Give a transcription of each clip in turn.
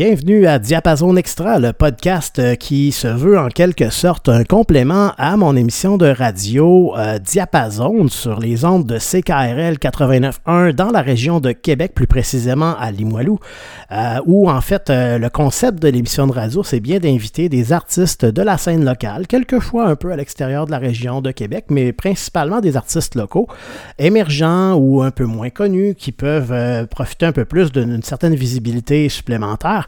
Bienvenue à Diapason Extra, le podcast euh, qui se veut en quelque sorte un complément à mon émission de radio euh, Diapason sur les ondes de CKRL 89.1 dans la région de Québec, plus précisément à Limoilou, euh, où en fait le concept de l'émission de radio, c'est bien d'inviter des artistes de la scène locale, quelquefois un peu à l'extérieur de la région de Québec, mais principalement des artistes locaux, émergents ou un peu moins connus, qui peuvent profiter un peu plus d'une certaine visibilité supplémentaire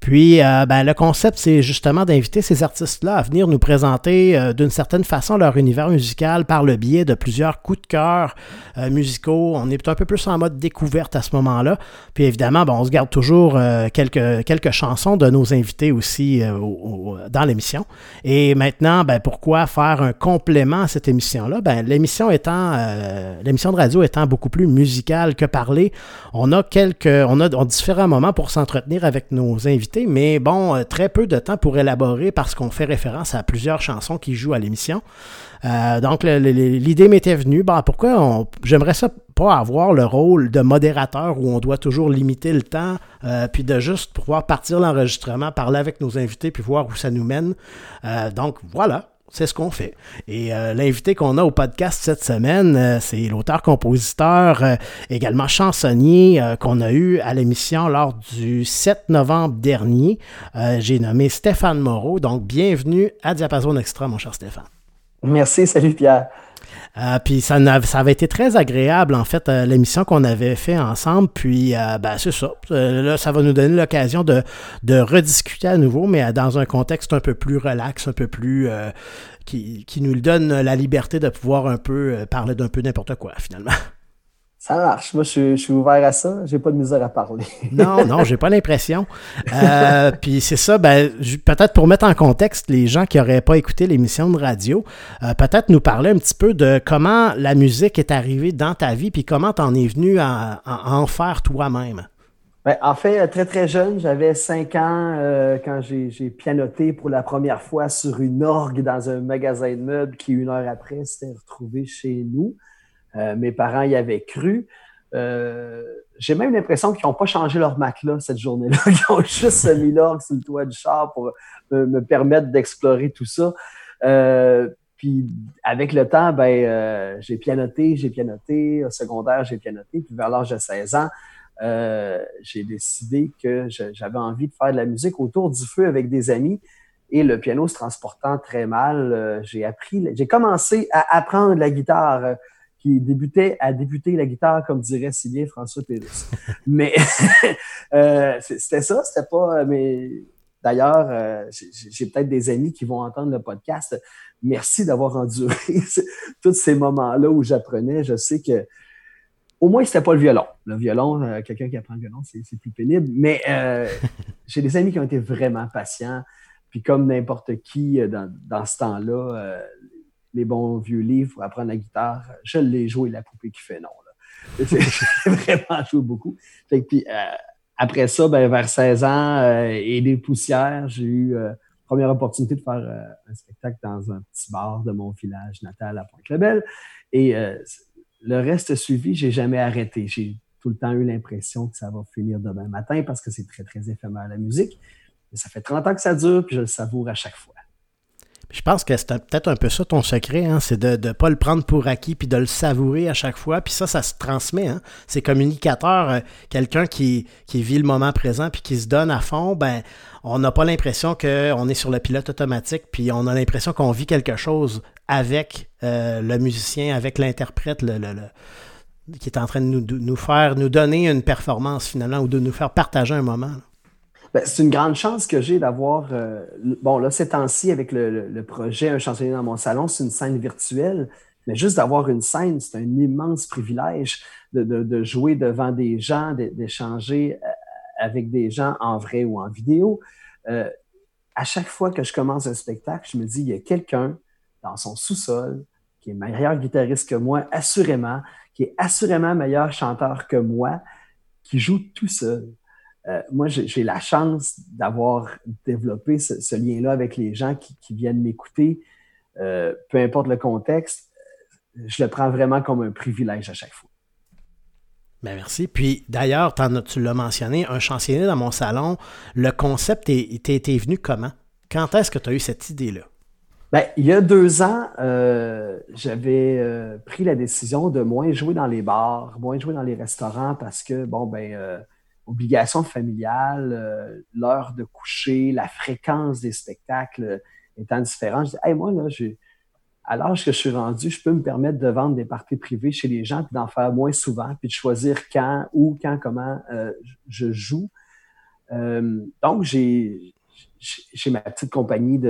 puis, euh, ben, le concept, c'est justement d'inviter ces artistes-là à venir nous présenter euh, d'une certaine façon leur univers musical par le biais de plusieurs coups de cœur euh, musicaux. On est un peu plus en mode découverte à ce moment-là. Puis évidemment, on se garde toujours quelques, quelques chansons de nos invités aussi dans l'émission. Et maintenant, ben, pourquoi faire un complément à cette émission-là? Ben, l'émission étant, l'émission de radio étant beaucoup plus musicale que parler, on a quelques, on a, on a différents moments pour s'entretenir avec nos invités, mais bon, euh, très peu de temps pour élaborer parce qu'on fait référence à plusieurs chansons qui jouent à l'émission. Euh, donc, l'idée m'était venue, ben, pourquoi j'aimerais ça pas avoir le rôle de modérateur où on doit toujours limiter le temps, euh, puis de juste pouvoir partir l'enregistrement, parler avec nos invités, puis voir où ça nous mène. donc, voilà c'est ce qu'on fait. Et euh, l'invité qu'on a au podcast cette semaine, euh, c'est l'auteur-compositeur, euh, également chansonnier qu'on a eu à l'émission lors du 7 novembre dernier. J'ai nommé Stéphane Moreau. Donc, bienvenue à Diapason Extra, mon cher Stéphane. Merci, salut Pierre. Puis ça, ça, avait été très agréable, en fait, l'émission qu'on avait fait ensemble. Puis, ben, c'est ça. là, ça va nous donner l'occasion de, de, rediscuter à nouveau, mais dans un contexte un peu plus relax, un peu plus qui, nous donne la liberté de pouvoir un peu euh, parler d'un peu n'importe quoi, finalement. Ça marche. Moi, je, suis ouvert à ça. J'ai pas de misère à parler. non, non, j'ai pas l'impression. Euh, puis c'est ça, ben, peut-être pour mettre en contexte les gens qui n'auraient pas écouté l'émission de radio, euh, peut-être nous parler un petit peu de comment la musique est arrivée dans ta vie, puis comment tu en es venu à en faire toi-même. Ben, en fait, très très jeune, j'avais cinq ans euh, quand j'ai pianoté pour la première fois sur une orgue dans un magasin de meubles qui, une heure après, s'était retrouvé chez nous. Euh, mes parents y avaient cru. Euh, j'ai même l'impression qu'ils n'ont pas changé leur matelas cette journée-là. Ils ont juste mis l'orgue sur le toit du char pour me, permettre d'explorer tout ça. puis avec le temps, ben, j'ai pianoté, j'ai pianoté. Au secondaire, j'ai pianoté. Puis vers l'âge de 16 ans, euh, j'ai décidé que j'avais envie de faire de la musique autour du feu avec des amis. Et le piano se transportant très mal, euh, j'ai appris, j'ai commencé à apprendre la guitare, euh, qui débutait à débuter la guitare, comme dirait si bien François Pérusse. mais c'était ça, c'était pas. Mais d'ailleurs, j'ai peut-être des amis qui vont entendre le podcast. Merci d'avoir enduré tous ces moments-là où j'apprenais. Je sais que au moins, c'était pas le violon. Le violon, euh, quelqu'un qui apprend le violon, c'est plus pénible. Mais euh, j'ai des amis qui ont été vraiment patients. Puis comme n'importe qui euh, dans, ce temps-là, les bons vieux livres pour apprendre la guitare, je l'ai joué la poupée qui fait non. J'ai vraiment joué beaucoup. puis, après ça, ben, vers 16 ans et des poussières, j'ai eu première opportunité de faire un spectacle dans un petit bar de mon village natal à Pointe-Lebel. Et le reste suivi, j'ai jamais arrêté. J'ai tout le temps eu l'impression que ça va finir demain matin parce que c'est très, très éphémère la musique. Mais ça fait 30 ans que ça dure, puis je le savoure à chaque fois. Je pense que c'est peut-être un peu ça ton secret, hein, c'est de ne pas le prendre pour acquis puis de le savourer à chaque fois. Puis ça, ça se transmet. Hein. C'est communicateur. Euh, quelqu'un qui, vit le moment présent puis qui se donne à fond, ben on n'a pas l'impression qu'on est sur le pilote automatique puis on a l'impression qu'on vit quelque chose avec euh, le musicien, avec l'interprète, le, qui est en train de nous, nous, faire, nous donner une performance finalement ou de nous faire partager un moment. Ben, c'est une grande chance que j'ai d'avoir. Euh, bon, là, ces temps-ci, avec le, projet Un chansonnier dans mon salon, c'est une scène virtuelle. Mais juste d'avoir une scène, c'est un immense privilège de, jouer devant des gens, d'échanger euh, avec des gens en vrai ou en vidéo. Euh, à chaque fois que je commence un spectacle, je me dis, il y a quelqu'un dans son sous-sol qui est meilleur guitariste que moi, assurément, qui est assurément meilleur chanteur que moi, qui joue tout seul. Euh, moi, j'ai la chance d'avoir développé ce, lien-là avec les gens qui, viennent m'écouter, euh, peu importe le contexte. Je le prends vraiment comme un privilège à chaque fois. Ben merci. Puis d'ailleurs, tu l'as mentionné, un chansonnier dans mon salon, le concept était venu comment? Quand est-ce que tu as eu cette idée-là? Ben, il y a deux ans, euh, j'avais euh, pris la décision de moins jouer dans les bars, moins jouer dans les restaurants parce que, bon, ben, euh, obligation familiale, l'heure de coucher, la fréquence des spectacles étant différente. Je dis, hey, moi, là, à l'âge que je suis rendu, je peux me permettre de vendre des parties privées chez les gens, puis d'en faire moins souvent, puis de choisir quand, où, quand, comment je joue. donc, j'ai ma petite compagnie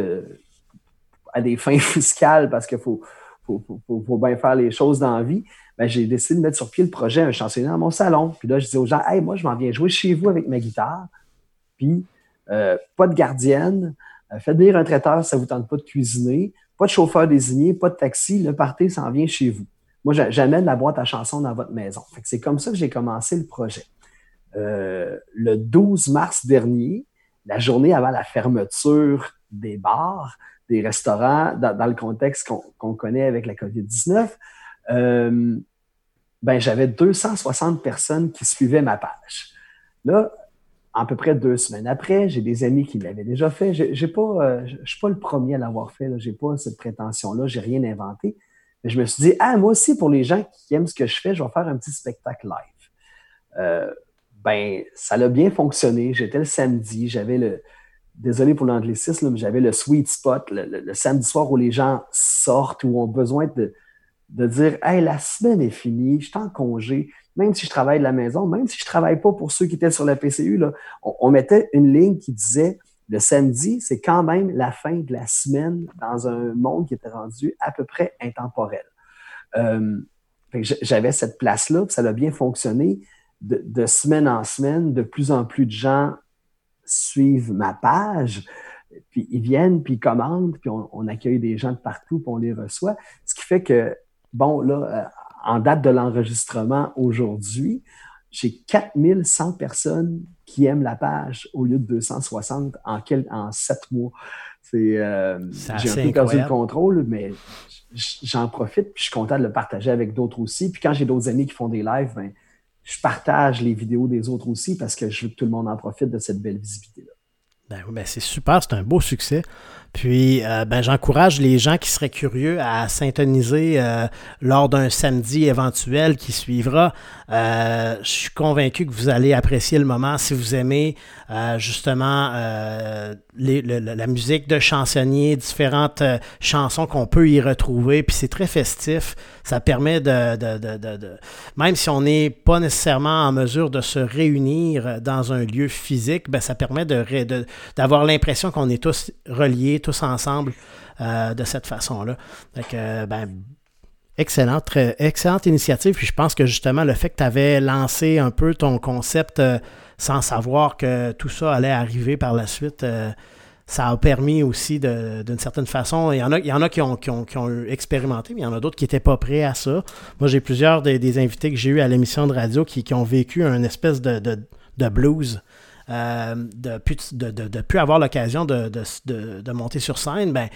à des fins fiscales parce qu'il faut, faut, bien faire les choses dans la vie, ben, j'ai décidé de mettre sur pied le projet Un chansonnier dans mon salon. Puis là, je dis aux gens, hey, moi, je m'en viens jouer chez vous avec ma guitare. Puis, euh, pas de gardienne, euh, faites venir un traiteur ça ne vous tente pas de cuisiner, pas de chauffeur désigné, pas de taxi, le party s'en vient chez vous. Moi, j'amène la boîte à chansons dans votre maison. c'est comme ça que j'ai commencé le projet. Euh, le 12 mars dernier, la journée avant la fermeture des bars, des restaurants, dans, le contexte qu'on connaît avec la COVID-19, euh, ben, j'avais 260 personnes qui suivaient ma page. Là, à peu près deux semaines après, j'ai des amis qui l'avaient déjà fait. Euh, je suis pas le premier à l'avoir fait. Je n'ai pas cette prétention-là. J'ai rien inventé. Mais je me suis dit, ah, moi aussi, pour les gens qui aiment ce que je fais, je vais faire un petit spectacle live. Euh, ben, ça a bien fonctionné. J'étais le samedi, j'avais le, désolé pour l'anglicisme, mais j'avais le sweet spot, le, samedi soir où les gens sortent, où ont besoin de, de dire Hey, la semaine est finie, je suis en congé, même si je travaille de la maison, même si je ne travaille pas pour ceux qui étaient sur la PCU, là, on, mettait une ligne qui disait le samedi, c'est quand même la fin de la semaine dans un monde qui était rendu à peu près intemporel. Euh, j'avais cette place-là, ça a bien fonctionné. De, semaine en semaine, de plus en plus de gens suivent ma page, puis ils viennent, puis ils commandent, puis on, accueille des gens de partout, puis on les reçoit. Ce qui fait que, bon, là, euh, en date de l'enregistrement aujourd'hui, j'ai 4100 personnes qui aiment la page au lieu de 260 en, quel, en 7 mois. C'est, euh, j'ai un peu perdu le contrôle, mais j'en profite, puis je suis content de le partager avec d'autres aussi. Puis quand j'ai d'autres amis qui font des lives, ben, je partage les vidéos des autres aussi parce que je veux que tout le monde en profite de cette belle visibilité-là. Ben, ben c'est super, c'est un beau succès. Puis, euh, ben, j'encourage les gens qui seraient curieux à s'intoniser euh, lors d'un samedi éventuel qui suivra. Euh, je suis convaincu que vous allez apprécier le moment si vous aimez justement la musique de chansonniers, différentes chansons qu'on peut y retrouver. Puis c'est très festif. Ça permet de, de même si on n'est pas nécessairement en mesure de se réunir dans un lieu physique, ben, ça permet d'avoir l'impression qu'on est tous reliés tous ensemble euh, de cette façon-là. Euh, ben, excellente, initiative. Puis je pense que justement, le fait que tu avais lancé un peu ton concept euh, sans savoir que tout ça allait arriver par la suite, ça a permis aussi d'une certaine façon. Il y en a, il y en a qui, ont, qui, expérimenté, mais il y en a d'autres qui n'étaient pas prêts à ça. Moi, j'ai plusieurs des, invités que j'ai eu à l'émission de radio qui, ont vécu un espèce de blues euh, de plus de, de, plus avoir l'occasion de, monter sur scène, ben,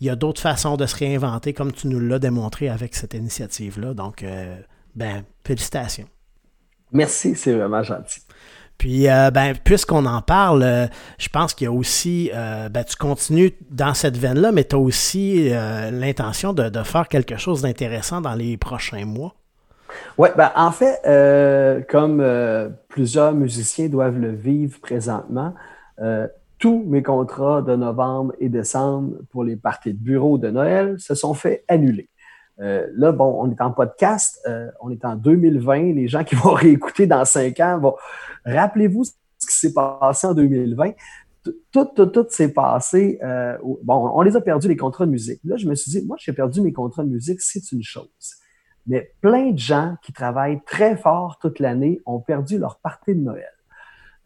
il y a d'autres façons de se réinventer, comme tu nous l'as démontré avec cette initiative-là. Donc, euh, ben, félicitations. Merci, c'est vraiment gentil. Puis, euh, ben, puisqu'on en parle, je pense qu'il y a aussi, ben, tu continues dans cette veine-là, mais tu as aussi l'intention de, de, faire quelque chose d'intéressant dans les prochains mois. Oui, ben, en fait, euh, comme euh, plusieurs musiciens doivent le vivre présentement, euh, tous mes contrats de novembre et décembre pour les parties de bureau de Noël se sont fait annuler. là, bon, on est en podcast, on est en 2020. Les gens qui vont réécouter dans cinq ans vont. Rappelez-vous ce qui s'est passé en 2020 tout, tout, tout s'est passé. bon, on les a perdus, les contrats de musique. Là, je me suis dit, moi, j'ai perdu mes contrats de musique, c'est une chose. Mais plein de gens qui travaillent très fort toute l'année ont perdu leur partie de Noël.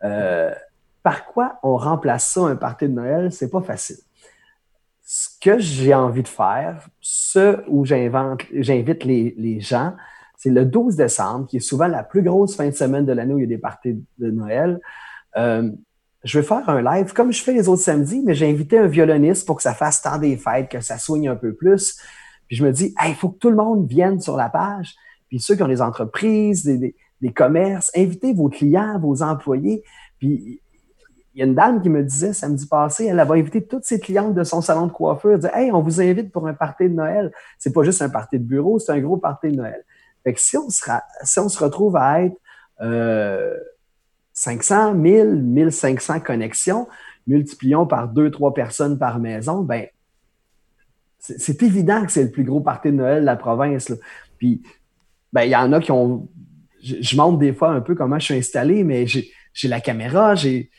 Euh, par quoi on remplace ça, un party de Noël? C'est pas facile. Ce que j'ai envie de faire, ce où j'invite les, les, gens, c'est le 12 décembre, qui est souvent la plus grosse fin de semaine de l'année où il y a des parties de Noël. Euh, je vais faire un live comme je fais les autres samedis, mais j'ai invité un violoniste pour que ça fasse tant des fêtes, que ça soigne un peu plus. Puis je me dis, il faut que tout le monde vienne sur la page. Puis ceux qui ont des entreprises, des, des commerces, invitez vos clients, vos employés. Puis il y a une dame qui me disait samedi passé, elle avait invité toutes ses clientes de son salon de coiffure. Elle disait Hey, on vous invite pour un party de Noël. C'est pas juste un party de bureau, c'est un gros party de Noël. Fait que si on, sera, si on se retrouve à être euh, 500, 1000, 1500 connexions, multiplions par deux, trois personnes par maison, ben c'est évident que c'est le plus gros party de Noël de la province. Puis, ben, il y en a qui ont. Je, montre des fois un peu comment je suis installé, mais j'ai la caméra, j'ai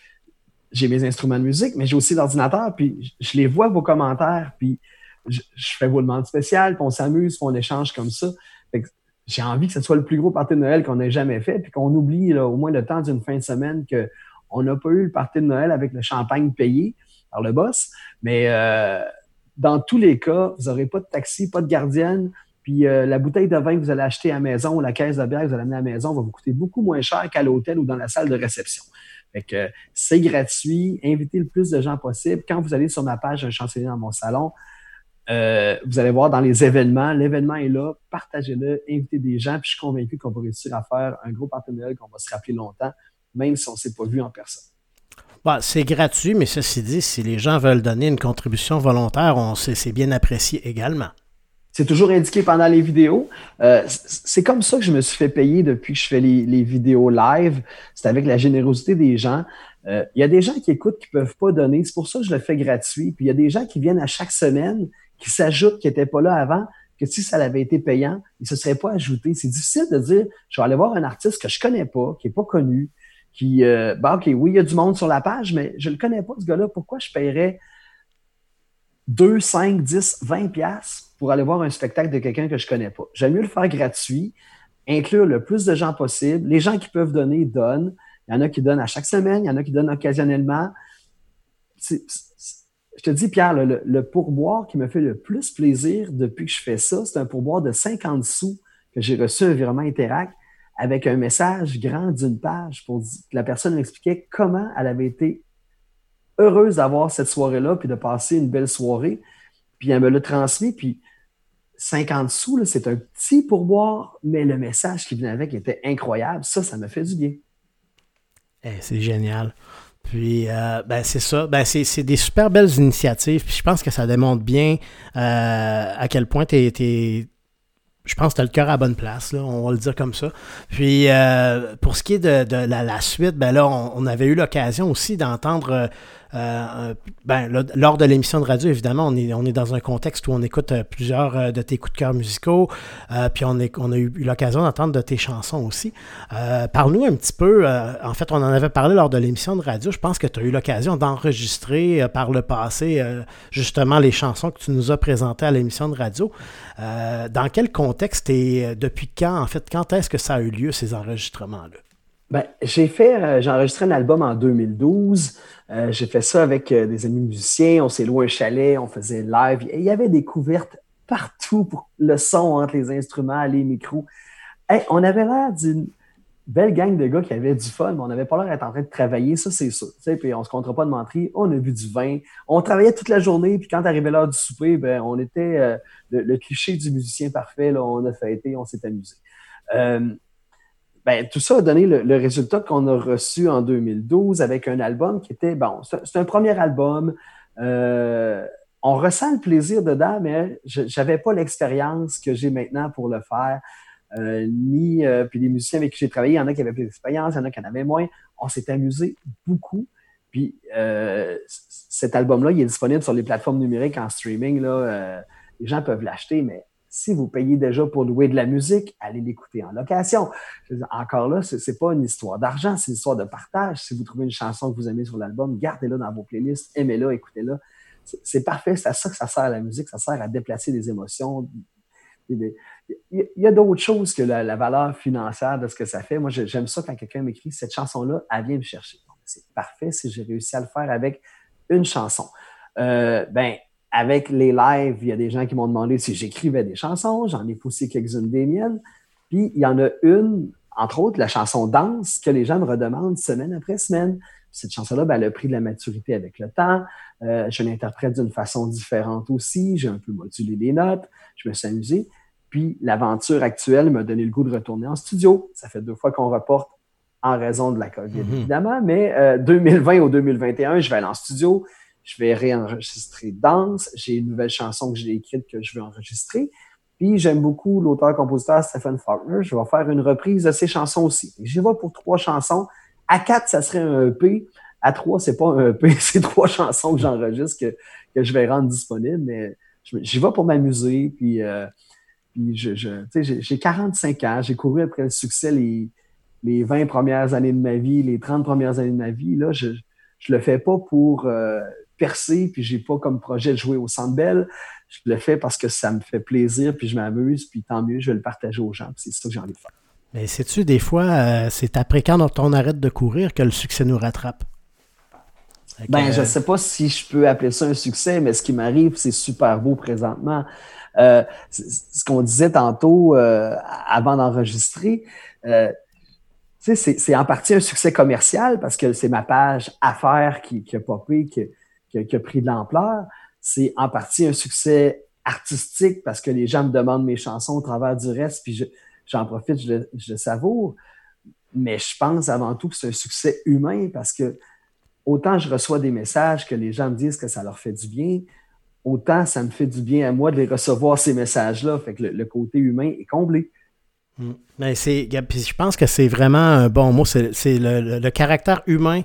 mes instruments de musique, mais j'ai aussi l'ordinateur, puis je, les vois vos commentaires, puis je, fais vos demandes spéciales, puis on s'amuse, puis on échange comme ça. J'ai envie que ce soit le plus gros party de Noël qu'on ait jamais fait, puis qu'on oublie au moins le temps d'une fin de semaine qu'on n'a pas eu le party de Noël avec le champagne payé par le boss. Mais euh, dans tous les cas, vous n'aurez pas de taxi, pas de gardienne, puis euh, la bouteille de vin que vous allez acheter à la maison ou la caisse de bière que vous allez amener à la maison va vous coûter beaucoup moins cher qu'à l'hôtel ou dans la salle de réception. Fait que c'est gratuit, invitez le plus de gens possible. Quand vous allez sur ma page Un chancelier dans mon salon, euh, vous allez voir dans les événements, l'événement est là, partagez-le, invitez des gens, puis je suis convaincu qu'on va réussir à faire un gros partenariat qu'on va se rappeler longtemps, même si on ne s'est pas vu en personne. C'est gratuit, mais ceci dit, si les gens veulent donner une contribution volontaire, on c'est bien apprécié également. C'est toujours indiqué pendant les vidéos. Euh, c'est comme ça que je me suis fait payer depuis que je fais les, vidéos live. C'est avec la générosité des gens. Euh, il y a des gens qui écoutent qui ne peuvent pas donner. C'est pour ça que je le fais gratuit. Puis il y a des gens qui viennent à chaque semaine, qui s'ajoutent, qui n'étaient pas là avant, que si ça avait été payant, ils ne se seraient pas ajoutés. C'est difficile de dire, je vais aller voir un artiste que je connais pas, qui n'est pas connu, qui, euh, bah, OK, oui, il y a du monde sur la page, mais je ne le connais pas, ce gars-là. Pourquoi je paierais 2, 5, 10, 20 pièces pour aller voir un spectacle de quelqu'un que je ne connais pas? J'aime mieux le faire gratuit, inclure le plus de gens possible. Les gens qui peuvent donner, donnent. Il y en a qui donnent à chaque semaine, il y en a qui donnent occasionnellement. je te dis, Pierre, le, le, pourboire qui me fait le plus plaisir depuis que je fais ça, c'est un pourboire de 50 sous que j'ai reçu un virement Interact avec un message grand d'une page pour que la personne m'expliquait comment elle avait été heureuse d'avoir cette soirée-là, puis de passer une belle soirée. Puis elle me l'a transmis, puis 50 sous, c'est un petit pourboire, mais le message qui venait avec était incroyable. Ça, ça me fait du bien. Eh, c'est génial. Puis, euh, ben, c'est ça. Ben, c'est des super belles initiatives. Puis, je pense que ça démontre bien euh, à quel point tu es, je pense que tu as le cœur à la bonne place, là, on va le dire comme ça. Puis euh, pour ce qui est de, la, suite, ben là, on, avait eu l'occasion aussi d'entendre euh, euh, ben, lors de l'émission de radio, évidemment, on est, on est dans un contexte où on écoute euh, plusieurs euh, de tes coups de cœur musicaux, puis on, a eu l'occasion d'entendre de tes chansons aussi. Parle-nous un petit peu, en fait, on en avait parlé lors de l'émission de radio, je pense que tu as eu l'occasion d'enregistrer par le passé justement les chansons que tu nous as présentées à l'émission de radio. dans quel contexte et depuis quand, en fait, quand est-ce que ça a eu lieu, ces enregistrements-là? Ben, j'ai fait, j'ai enregistré un album en 2012. Euh, j'ai fait ça avec euh, des amis musiciens. On s'est loué un chalet, on faisait live. il y avait des couvertes partout pour le son entre les instruments, les micros. on avait l'air d'une belle gang de gars qui avaient du fun, mais on n'avait pas l'air d'être en train de travailler, ça c'est sûr. Puis on se comptera pas de mentir, on a bu du vin, on travaillait toute la journée, puis quand arrivait l'heure du souper, ben, on était euh, le, cliché du musicien parfait, on a fêté, on s'est amusé. Ben, tout ça a donné le, résultat qu'on a reçu en 2012 avec un album qui était, bon, c'est un premier album. Euh, on ressent le plaisir dedans, mais je n'avais pas l'expérience que j'ai maintenant pour le faire. Euh, ni, euh, puis les musiciens avec qui j'ai travaillé, il y en a qui avaient plus d'expérience, il y en a qui en avaient moins. On s'est amusé beaucoup. Puis cet album-là, il est disponible sur les plateformes numériques en streaming. Les gens peuvent l'acheter, mais si vous payez déjà pour louer de la musique, allez l'écouter en location. Encore là, ce n'est pas une histoire d'argent, c'est une histoire de partage. Si vous trouvez une chanson que vous aimez sur l'album, gardez-la dans vos playlists, aimez-la, écoutez-la. C'est parfait, c'est à ça que ça sert la musique, ça sert à déplacer des émotions. Il y a d'autres choses que la, valeur financière de ce que ça fait. Moi, j'aime ça quand quelqu'un m'écrit cette chanson-là, elle vient me chercher. C'est parfait si j'ai réussi à le faire avec une chanson. Euh, ben, avec les lives, il y a des gens qui m'ont demandé si j'écrivais des chansons. J'en ai poussé quelques-unes des miennes. Puis il y en a une, entre autres, la chanson Danse, que les gens me redemandent semaine après semaine. Cette chanson-là, ben, elle a pris de la maturité avec le temps. Euh, je l'interprète d'une façon différente aussi. J'ai un peu modulé les notes. Je me suis amusé. Puis l'aventure actuelle m'a donné le goût de retourner en studio. Ça fait deux fois qu'on reporte en raison de la COVID, mm-hmm. évidemment, mais 2020 ou 2021, je vais aller en studio, je vais réenregistrer Danse, j'ai une nouvelle chanson que j'ai écrite que je veux enregistrer. Puis j'aime beaucoup l'auteur-compositeur Stephen Faulkner. Je vais faire une reprise de ses chansons aussi. J'y vais pour trois chansons. À quatre, ça serait un EP. À trois, c'est pas un EP, c'est trois chansons que j'enregistre que, que je vais rendre disponibles. Mais j'y vais pour m'amuser. Puis, euh, puis je, je j'ai 45 ans. J'ai couru après le succès les, les 20 premières années de ma vie, les 30 premières années de ma vie. Là, je, je le fais pas pour euh, percer, puis j'ai pas comme projet de jouer au Centre Bell je le fais parce que ça me fait plaisir, puis je m'amuse, puis tant mieux, je vais le partager aux gens. C'est ça que j'ai envie de faire. Mais sais-tu, des fois, euh, c'est après quand on arrête de courir que le succès nous rattrape? Ben, je ne sais pas si je peux appeler ça un succès, mais ce qui m'arrive, c'est super beau présentement. Euh, ce qu'on disait tantôt euh, avant d'enregistrer, c'est en partie un succès commercial parce que c'est ma page affaires qui, qui a popé, qui, qui, a pris de l'ampleur c'est en partie un succès artistique parce que les gens me demandent mes chansons au travers du reste, puis j'en profite, je le, savoure. Mais je pense avant tout que c'est un succès humain parce que autant je reçois des messages que les gens me disent que ça leur fait du bien, autant ça me fait du bien à moi de les recevoir ces messages-là. Fait que le, côté humain est comblé. Hmm. Mais c'est, je pense que c'est vraiment un bon mot. C'est, le, caractère humain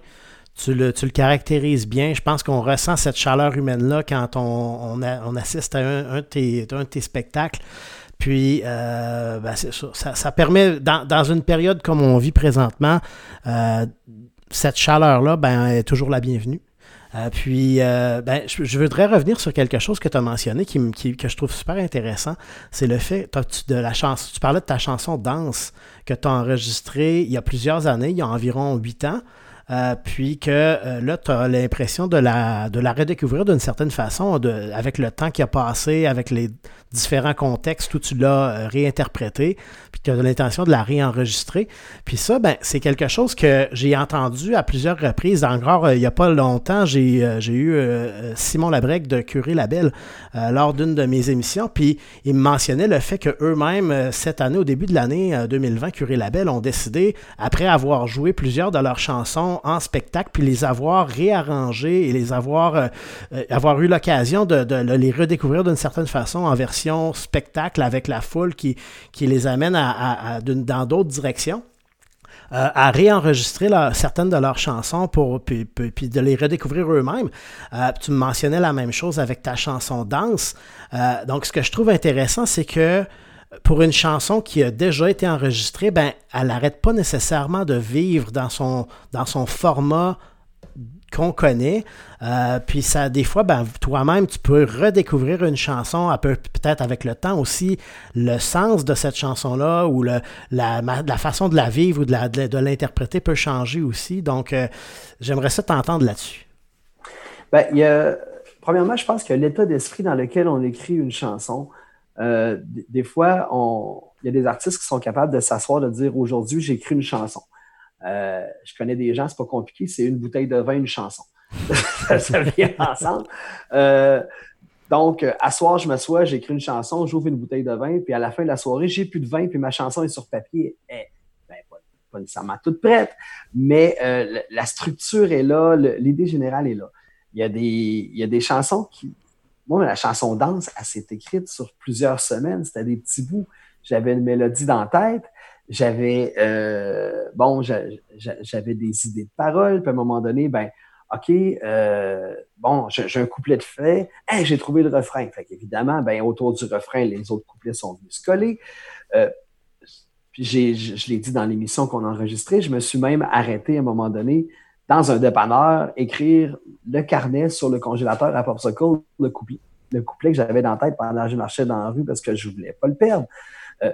tu le, tu le caractérises bien. Je pense qu'on ressent cette chaleur humaine-là quand on, on, assiste à un, de tes, un, de tes, spectacles. Puis, euh, ben ça, ça, permet, dans, dans, une période comme on vit présentement, euh, cette chaleur-là ben, est toujours la bienvenue. Euh, puis, ben, je, voudrais revenir sur quelque chose que tu as mentionné qui, qui, que je trouve super intéressant. C'est le fait de la. Tu parlais de ta chanson Danse que tu as enregistrée il y a plusieurs années, il y a environ huit ans. Euh, puis que euh, là, tu as l'impression de la, de la redécouvrir d'une certaine façon, de, avec le temps qui a passé, avec les différents contextes où tu l'as euh, réinterprété, puis tu as l'intention de la réenregistrer. Puis ça, ben, c'est quelque chose que j'ai entendu à plusieurs reprises. Encore, il n'y a pas longtemps, j'ai, eu Simon Labrec de Curé Label lors d'une de mes émissions, puis il me mentionnait le fait qu'eux-mêmes, cette année, au début de l'année 2020, Curé Label ont décidé, après avoir joué plusieurs de leurs chansons en spectacle, puis les avoir réarrangés et les avoir, euh, euh, avoir eu l'occasion de, les redécouvrir d'une certaine façon en version spectacle avec la foule qui, qui les amène dans d'autres directions. Euh, à réenregistrer certaines de leurs chansons pour, puis, de les redécouvrir eux-mêmes. tu me mentionnais la même chose avec ta chanson Danse. donc, ce que je trouve intéressant, c'est que pour une chanson qui a déjà été enregistrée, ben, elle n'arrête pas nécessairement de vivre dans son, dans son format qu'on connaît. Euh, puis ça, des fois, ben, toi-même, tu peux redécouvrir une chanson, peut-être avec le temps aussi, le sens de cette chanson-là ou le, la, la, façon de la vivre ou de, l'interpréter peut changer aussi. Donc, euh, j'aimerais ça t'entendre là-dessus. Ben, premièrement, je pense que l'état d'esprit dans lequel on écrit une chanson, euh, des fois, il y a des artistes qui sont capables de s'asseoir, de dire aujourd'hui, j'ai écrit une chanson. Euh, je connais des gens, c'est pas compliqué, c'est une bouteille de vin, une chanson. ça, vient ensemble. Euh, donc, à soir, je m'assois, j'écris une chanson, j'ouvre une bouteille de vin, puis à la fin de la soirée, j'ai plus de vin, puis ma chanson est sur papier. Eh, ben, pas, nécessairement toute prête, mais la structure est là, l'idée générale est là. Il y, a des, il y a des chansons qui, moi, la chanson danse, elle s'est écrite sur plusieurs semaines. C'était des petits bouts. J'avais une mélodie dans la tête. J'avais, euh, bon, j'avais des idées de paroles. Puis à un moment donné, ben, OK, euh, bon, j'ai un couplet de fait. j'ai trouvé le refrain. Fait ben, autour du refrain, les autres couplets sont venus se coller. Euh, puis je l'ai dit dans l'émission qu'on a enregistrée, je me suis même arrêté à un moment donné dans un dépanneur, écrire le carnet sur le congélateur à Popsicle, le couplet, le couplet que j'avais dans la tête pendant que je marchais dans la rue parce que je voulais pas le perdre. Euh,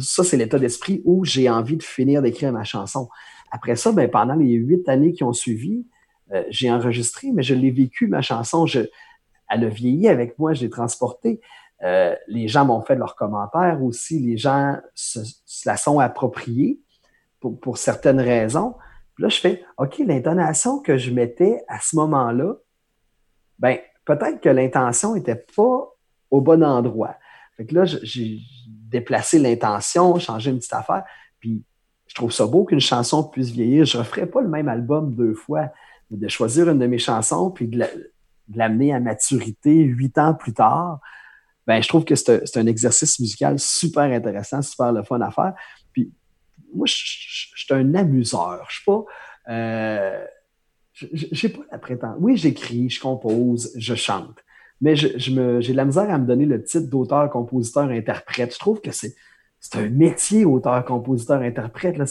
ça, c'est l'état d'esprit où j'ai envie de finir d'écrire ma chanson. Après ça, ben, pendant les huit années qui ont suivi, euh, j'ai enregistré, mais je l'ai vécu, ma chanson. Elle a vieilli avec moi, je l'ai transportée. Euh, les gens m'ont fait leurs commentaires aussi. Les gens se, la sont appropriés pour, pour certaines raisons. Puis là, je fais, OK, l'intonation que je mettais à ce moment-là, ben, peut-être que l'intention n'était pas au bon endroit. Fait que là, j'ai déplacé l'intention, changé une petite affaire. Puis je trouve ça beau qu'une chanson puisse vieillir. Je ne referai pas le même album deux fois, mais de choisir une de mes chansons puis de l'amener à maturité huit ans plus tard, ben, je trouve que c'est un, exercice musical super intéressant, super le fun à faire. Moi, je, suis un amuseur. Je suis pas. Euh, j'ai pas la prétention. Oui, j'écris, je compose, je chante. Mais j'ai de la misère à me donner le titre d'auteur, compositeur, interprète. Je trouve que c'est un métier, auteur, compositeur, interprète. Là,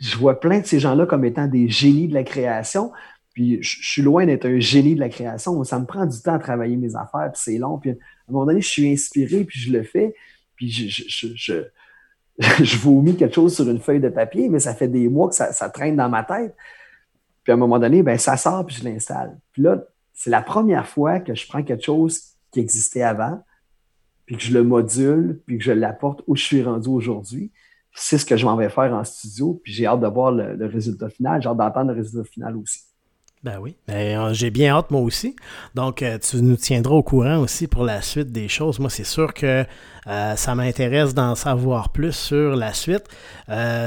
je vois plein de ces gens-là comme étant des génies de la création. Puis je, suis loin d'être un génie de la création. Ça me prend du temps à travailler mes affaires, puis c'est long. Puis à un moment donné, je suis inspiré, puis je le fais. Puis je, je, je, vomis quelque chose sur une feuille de papier, mais ça fait des mois que ça, traîne dans ma tête. Puis à un moment donné, ben, ça sort, puis je l'installe. Puis là, c'est la première fois que je prends quelque chose qui existait avant, puis que je le module, puis que je l'apporte où je suis rendu aujourd'hui. C'est ce que je m'en vais faire en studio, puis j'ai hâte de voir le résultat final, j'ai hâte d'entendre le résultat final aussi. Ben oui, euh, j'ai bien hâte moi aussi. Donc, euh, tu nous tiendras au courant aussi pour la suite des choses. Moi, c'est sûr que euh, ça m'intéresse d'en savoir plus sur la suite,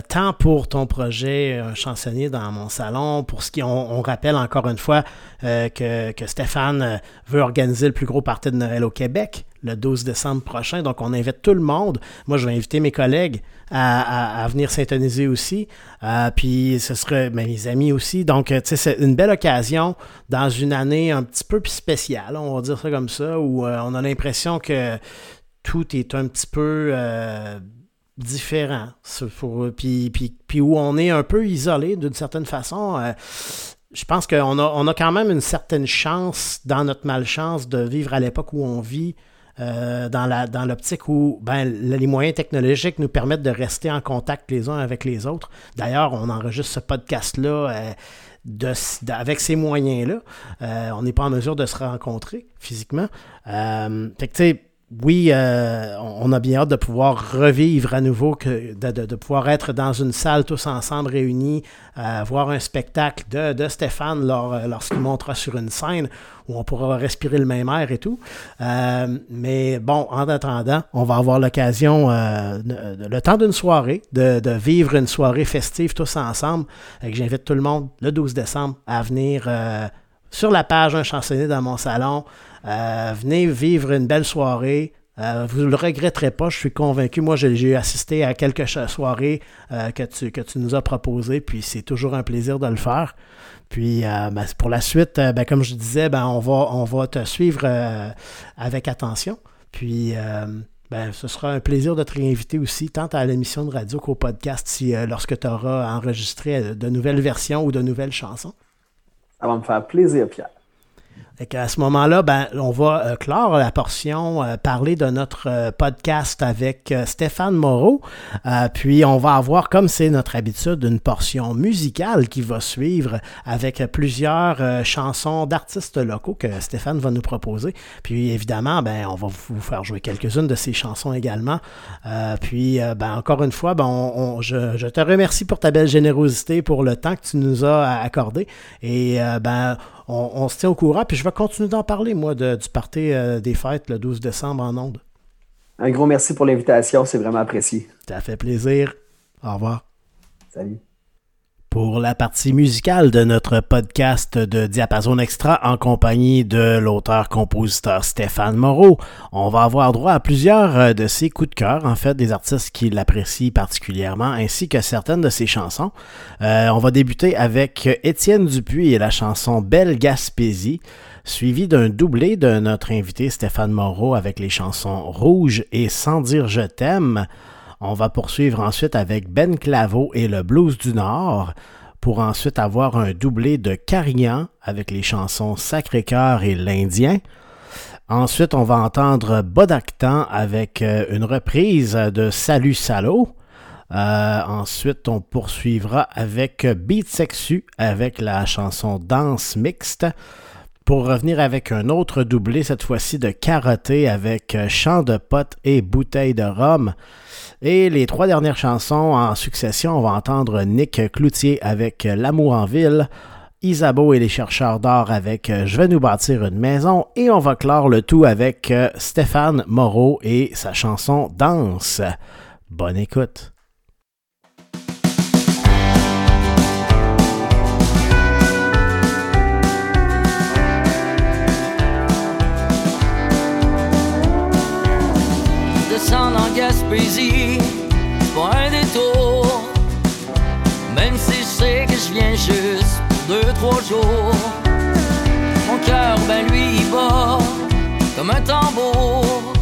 tant pour ton projet Un chansonnier dans mon salon, pour ce qui, on, rappelle encore une fois que, que, Stéphane veut organiser le plus gros party de Noël au Québec le 12 décembre prochain. Donc, on invite tout le monde. Moi, je vais inviter mes collègues à, venir s'intoniser aussi. Euh, puis, ce serait ben, mes amis aussi. Donc, tu sais, c'est une belle occasion dans une année un petit peu spéciale, on va dire ça comme ça, où euh, on a l'impression que tout est un petit peu euh, différent. puis, puis, où on est un peu isolé d'une certaine façon je pense qu'on a, on a quand même une certaine chance dans notre malchance de vivre à l'époque où on vit, euh, dans l'optique où ben, les moyens technologiques nous permettent de rester en contact les uns avec les autres. D'ailleurs, on enregistre ce podcast-là euh, avec ces moyens-là. Euh, on n'est pas en mesure de se rencontrer physiquement. fait que, tu oui, euh, on a bien hâte de pouvoir revivre à nouveau, que, de, pouvoir être dans une salle tous ensemble réunis, euh, voir un spectacle de, Stéphane euh, lorsqu'il montera sur une scène où on pourra respirer le même air et tout. mais bon, en attendant, on va avoir l'occasion, le temps d'une soirée, de, vivre une soirée festive tous ensemble. Et j'invite tout le monde le 12 décembre à venir sur la page Un chansonnier dans mon salon. Euh, venez vivre une belle soirée. Euh, vous ne le regretterez pas, je suis convaincu. Moi, j'ai assisté à quelques soirées euh, que, tu, nous as proposées, puis c'est toujours un plaisir de le faire. Puis ben, pour la suite, ben, comme je disais, ben, on, va, on va te suivre avec attention. Puis ben, ce sera un plaisir de te réinviter aussi, tant à l'émission de radio qu'au podcast, si, lorsque tu auras enregistré de nouvelles versions ou de nouvelles chansons. Ça va me faire plaisir, Pierre à ce moment-là, ben, on va euh, clore la portion, euh, parler de notre euh, podcast avec Stéphane Moreau. puis on va avoir, comme c'est notre habitude, une portion musicale qui va suivre avec plusieurs chansons d'artistes locaux que Stéphane va nous proposer. Puis évidemment, ben, on va vous faire jouer quelques-unes de ces chansons également. puis ben, encore une fois, ben, je, je, te remercie pour ta belle générosité, pour le temps que tu nous as accordé. Et ben, on, se tient au courant. Puis vais continuer d'en parler, moi, du party euh, des fêtes le 12 décembre en Onde. Un gros merci pour l'invitation, c'est vraiment apprécié. Ça fait plaisir. Au revoir. Salut. Pour la partie musicale de notre podcast de Diapason Extra en compagnie de l'auteur-compositeur Stéphane Moreau, on va avoir droit à plusieurs euh, de ses coups de cœur, en fait, des artistes qui l'apprécient particulièrement, ainsi que certaines de ses chansons. Euh, on va débuter avec Étienne Dupuis et la chanson Belle Gaspésie, suivi d'un doublé de notre invité Stéphane Moreau avec les chansons Rouge et Sans dire je t'aime. On va poursuivre ensuite avec Ben Claveau et le Blues du Nord pour ensuite avoir un doublé de Carignan avec les chansons Sacré-Cœur et L'Indien. Ensuite, on va entendre Bodactan avec euh, une reprise de Salut Salaud. Euh, ensuite, on poursuivra avec Beat Sexu avec la chanson Danse Mixte. Pour revenir avec un autre doublé, cette fois-ci de Karaté avec euh, Chant de potes et Bouteille de rhum. Et les trois dernières chansons en succession, on va entendre Nick Cloutier avec L'amour en ville, Isabeau et les chercheurs d'or avec euh, Je vais nous bâtir une maison et on va clore le tout avec euh, Stéphane Moreau et sa chanson Danse. Bonne écoute. Gaspésie, pour un détour. Même si je sais que je viens juste pour deux, trois jours. Mon cœur, ben lui, il bat comme un tambour.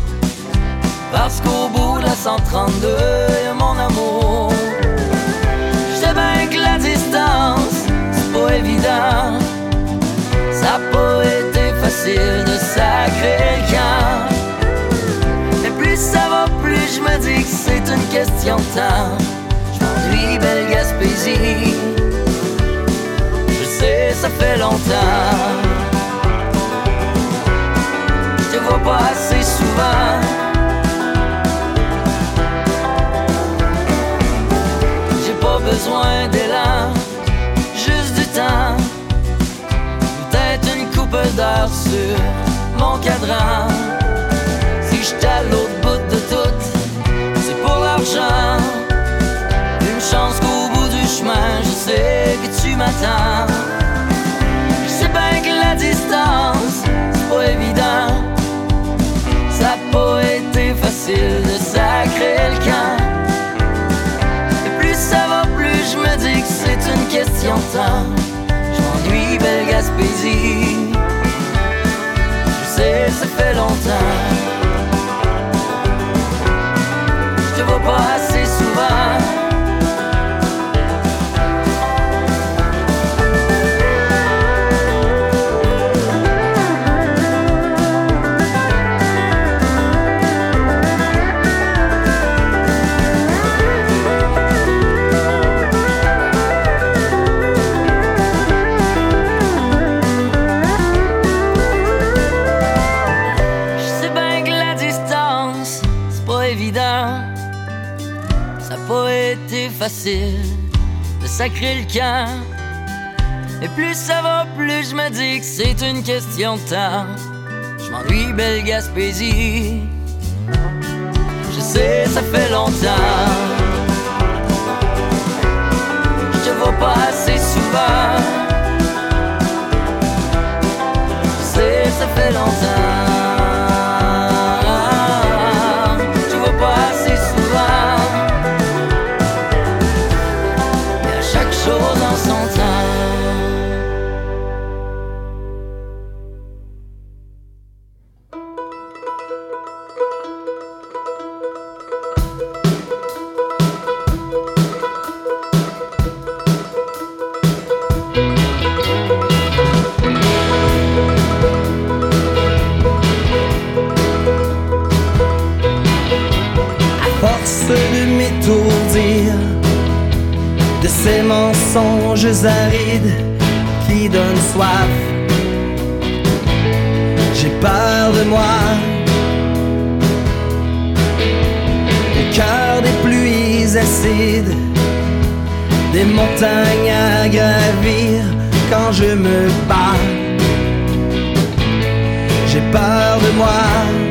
Parce qu'au bout de la 132, y'a mon amour. Je sais bien que la distance, c'est pas évident. Ça a pas été facile de une question de temps. Je belle Gaspésie. Je sais, ça fait longtemps. Je te vois pas assez souvent. J'ai pas besoin d'élan, juste du temps. Peut-être une coupe d'heures sur mon cadran. Si à l'autre Je sais bien que la distance, c'est pas évident. Ça a pas été facile de sacrer le. Et plus ça va, plus je me dis que c'est une question de temps. Je m'ennuie, belle Gaspésie. Je sais, ça fait longtemps. Je te vois pas assez souvent. De sacrer le camp. Et plus ça va, plus je me dis que c'est une question de temps. Je m'ennuie, belle Gaspésie. Je sais, ça fait longtemps. Je te vois pas assez souvent. Je sais, ça fait longtemps. Ces mensonges arides qui donnent soif. J'ai peur de moi, au cœur des pluies acides, des montagnes à gravir quand je me bats. J'ai peur de moi.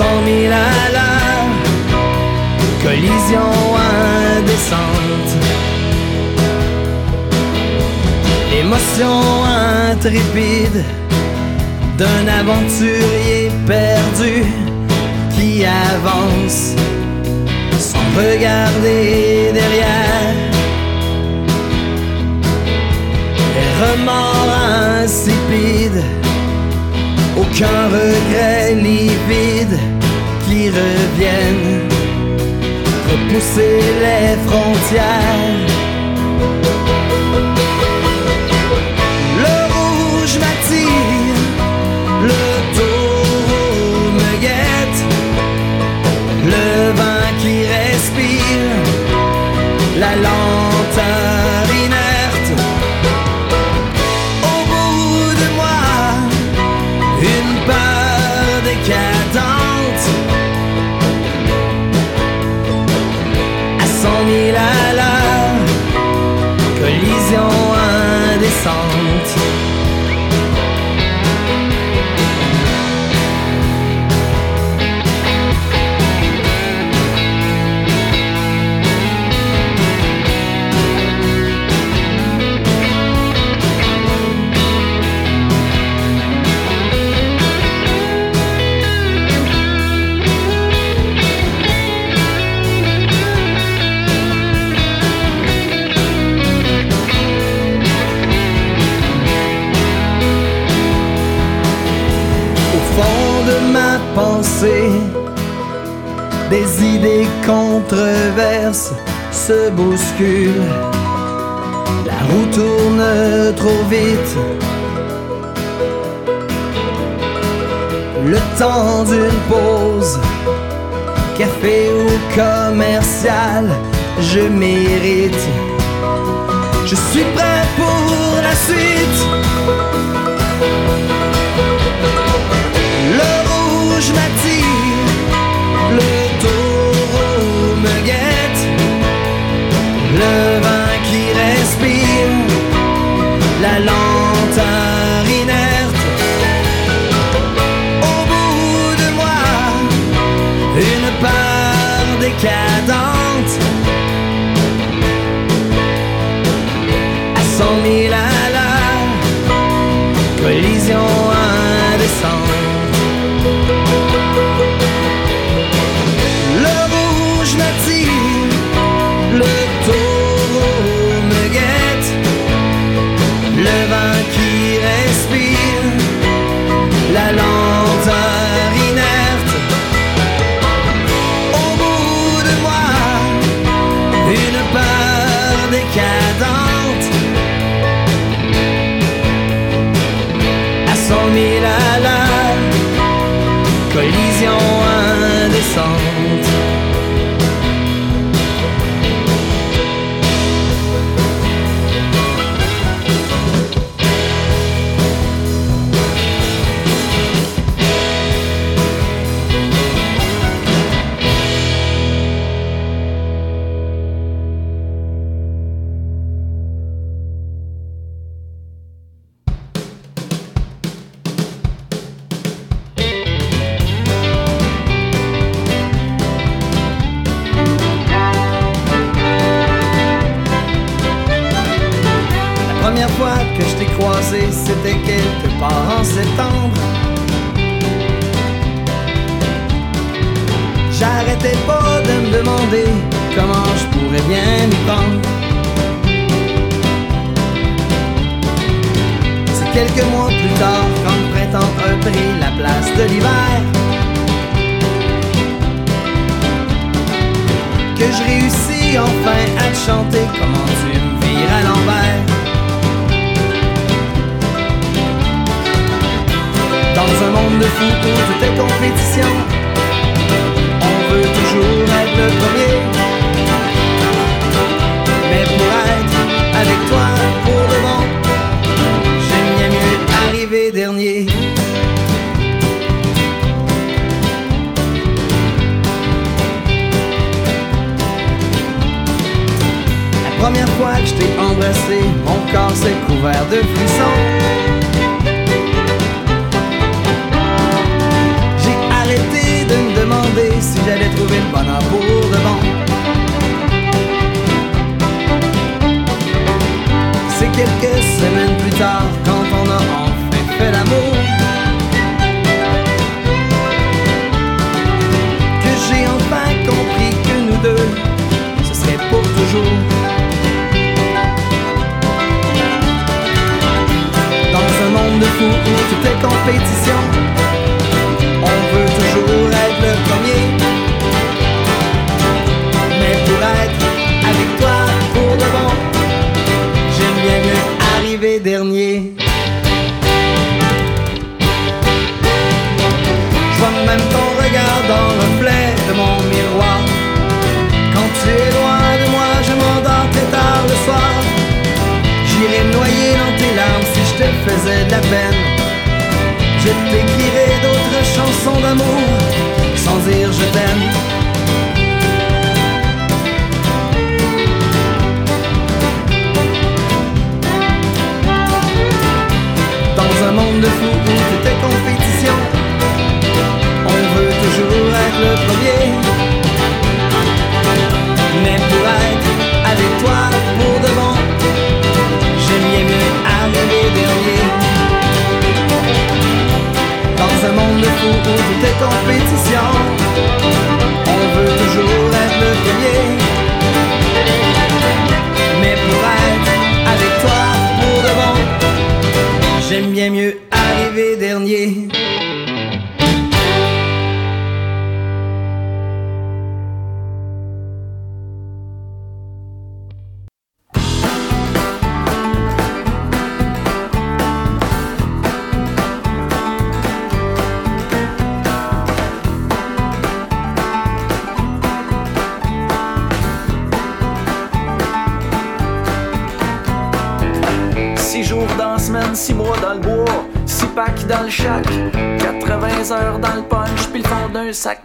Cent mille à l'heure collision indécente. Émotion intrépide d'un aventurier perdu qui avance sans regarder derrière. Les remords insipides, aucun regret ni vide qui revienne. repousser les frontières. Le rouge m'attire, le taureau me guette, le vin qui respire, la langue. mirar. Le temps d'une pause, café ou commercial, je mérite. Je suis prêt pour la suite. Le rouge m'attire.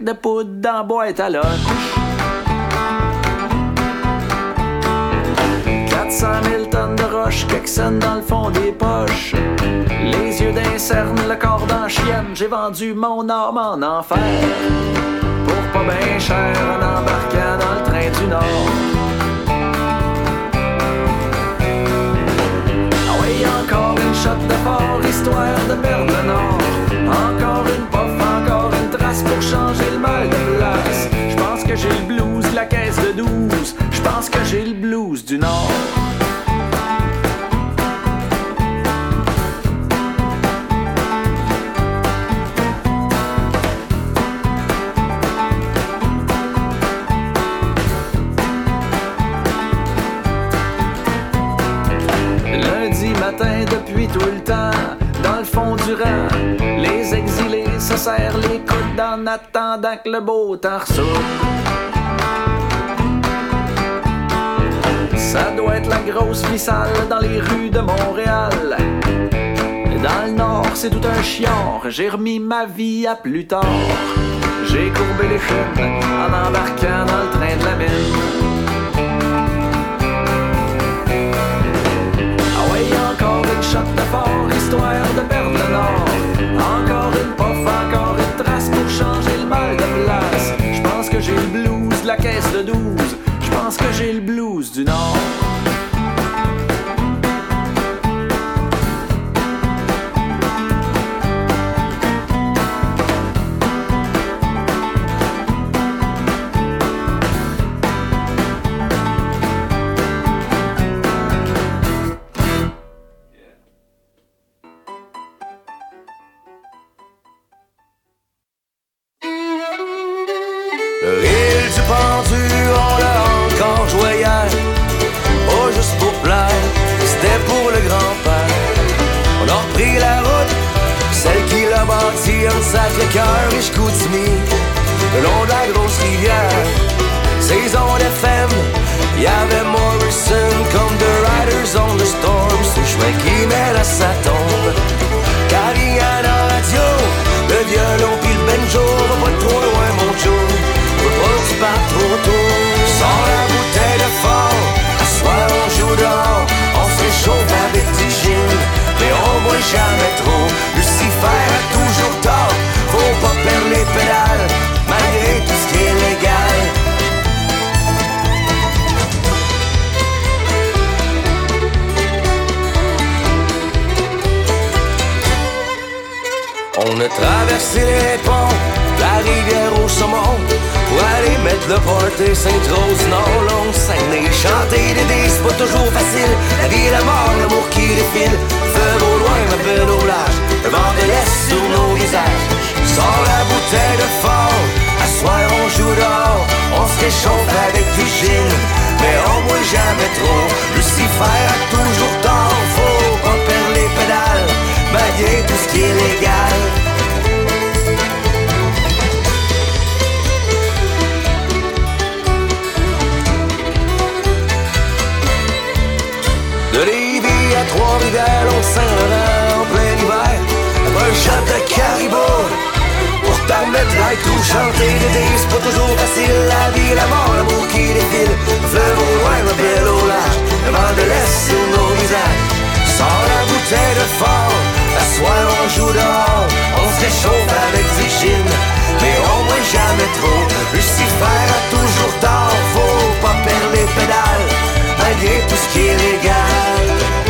De poudre dans la boîte à lunch. 400 000 tonnes de roches, quelques dans le fond des poches. Les yeux d'un cerne, le corps d'un chienne, j'ai vendu mon âme en enfer. Pour pas bien cher en embarquant dans le train du Nord. Ah oui, encore une shot de fort, histoire de perdre le Nord. J'ai le blues la caisse de 12. Je pense que j'ai le blues du Nord. En attendant que le beau temps. Ça doit être la grosse vie sale dans les rues de Montréal. Dans le nord, c'est tout un chiant. J'ai remis ma vie à plus tard. J'ai courbé les chines en embarquant dans le train de la mine. Ah ouais, encore une shot de fort, histoire de pense que j'ai le blues du nord. A traversé les ponts, la rivière au saumon Pour aller mettre le party Sainte-Rose Nord Longue Saint-Denis Chanter dés, c'est pas toujours facile. La vie, la mort, l'amour qui défile. Feu au loin, ma belle au large Le vent de l'Est sur nos visages. Sors la bouteille de fort À soir on joue dehors. On se réchauffe avec du gin Mais on boit jamais trop. Lucifer a toujours tort Faut pas perdre les pédales. Malgré tout ce qui est légal Shot de caribou. Pour t'en mettre like tout chanter des dés C'est pas toujours facile, la vie, la mort, l'amour qui défile. Fleuve au loin, le bel au large Le vent de l'Est nos visages. Sors la bouteille de fort La soir on joue dehors. On se réchauffe avec du gin Mais on boit jamais trop. Lucifer a toujours tort Faut pas perdre les pédales Malgré tout ce qui est légal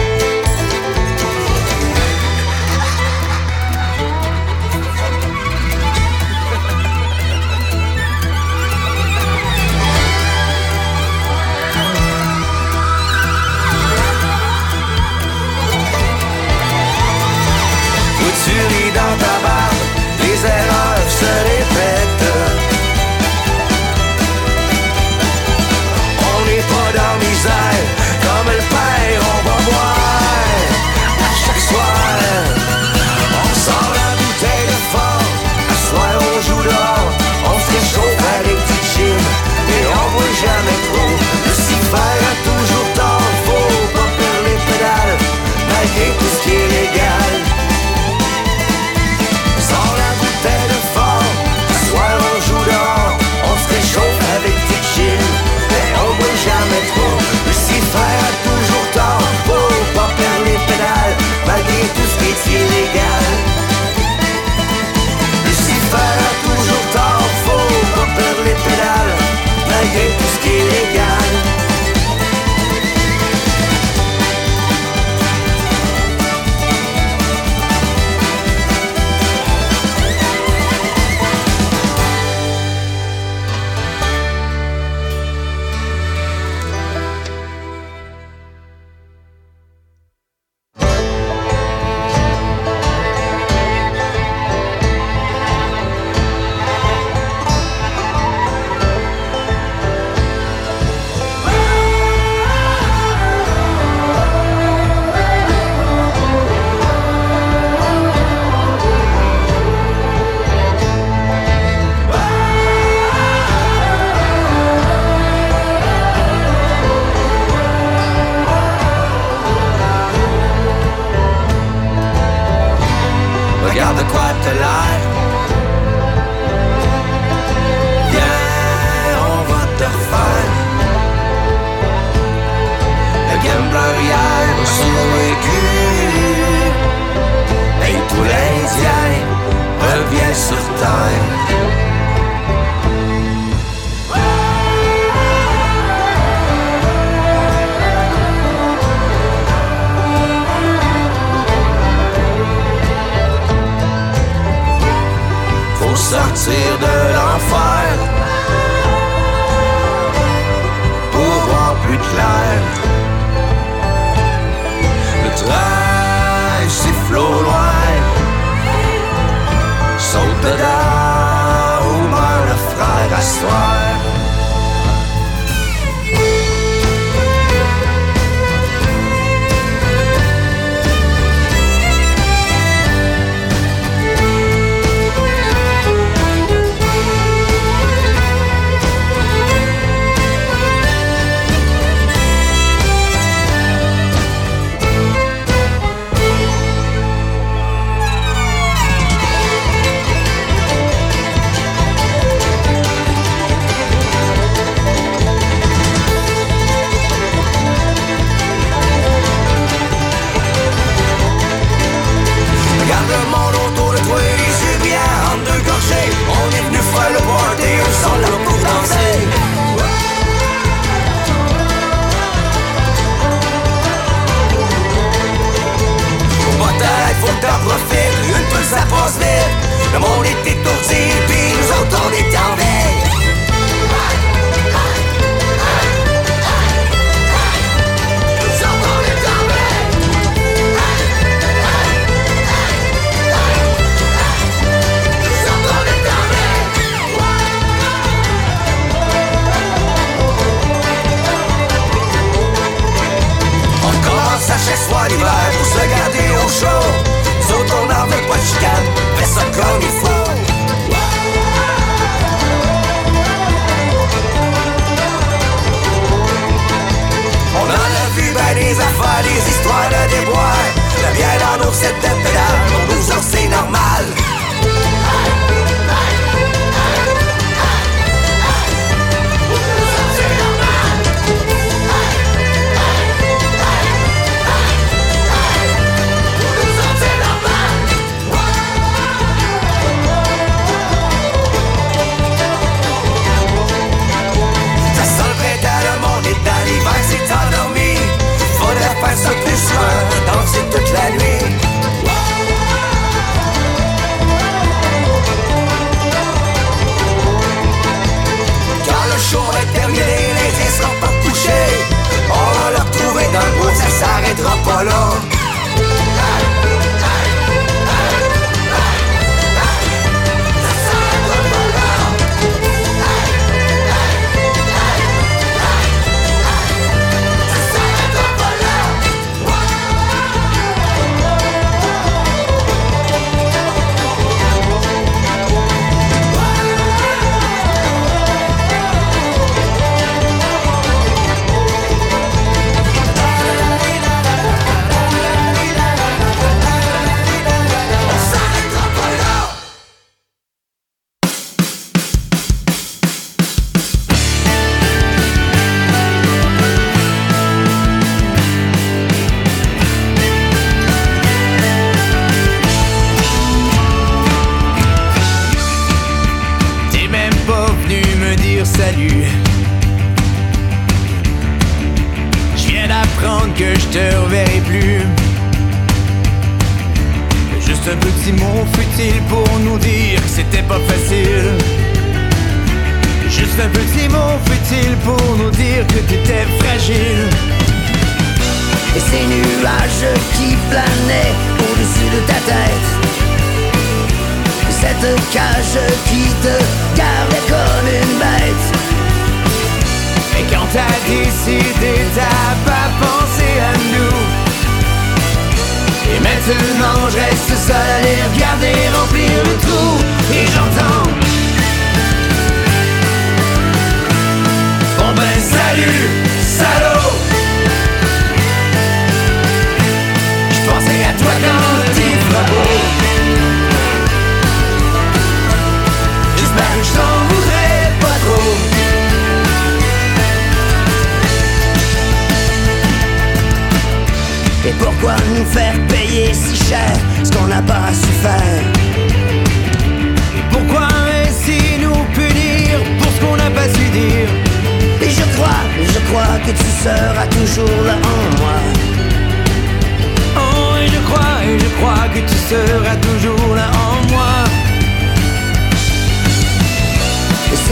ris dans ta barbe,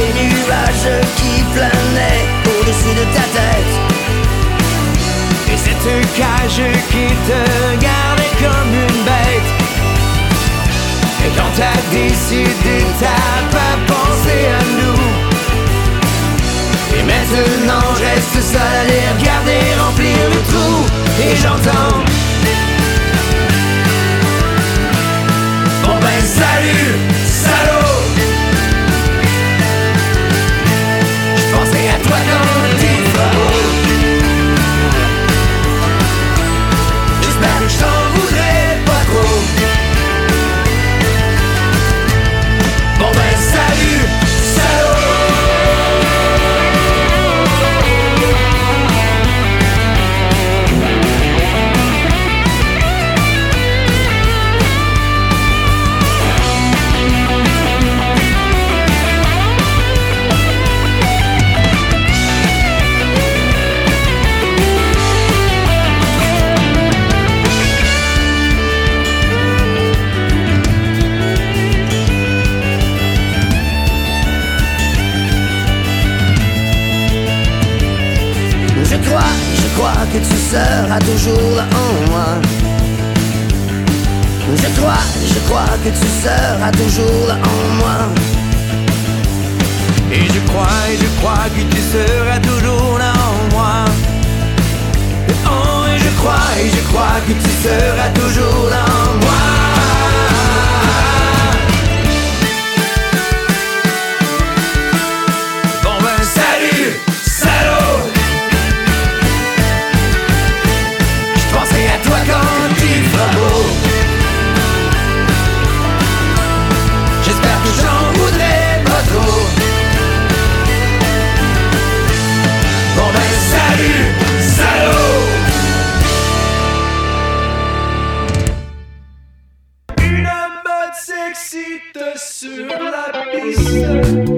les nuages qui planaient au-dessus de ta tête. Et cette cage qui te gardait comme une bête. Et quand t'as décidé, t'as pas pensé à nous. Et maintenant je reste seul à les regarder remplir le trou. Et j'entends. Bon ben salut, salaud! Que tu seras toujours là en moi. Je crois, je crois que tu seras toujours là en moi. Et je crois, et je crois que tu seras toujours là en moi. Oh, et je crois, et je crois que tu seras toujours là en moi. S'excite sur la piste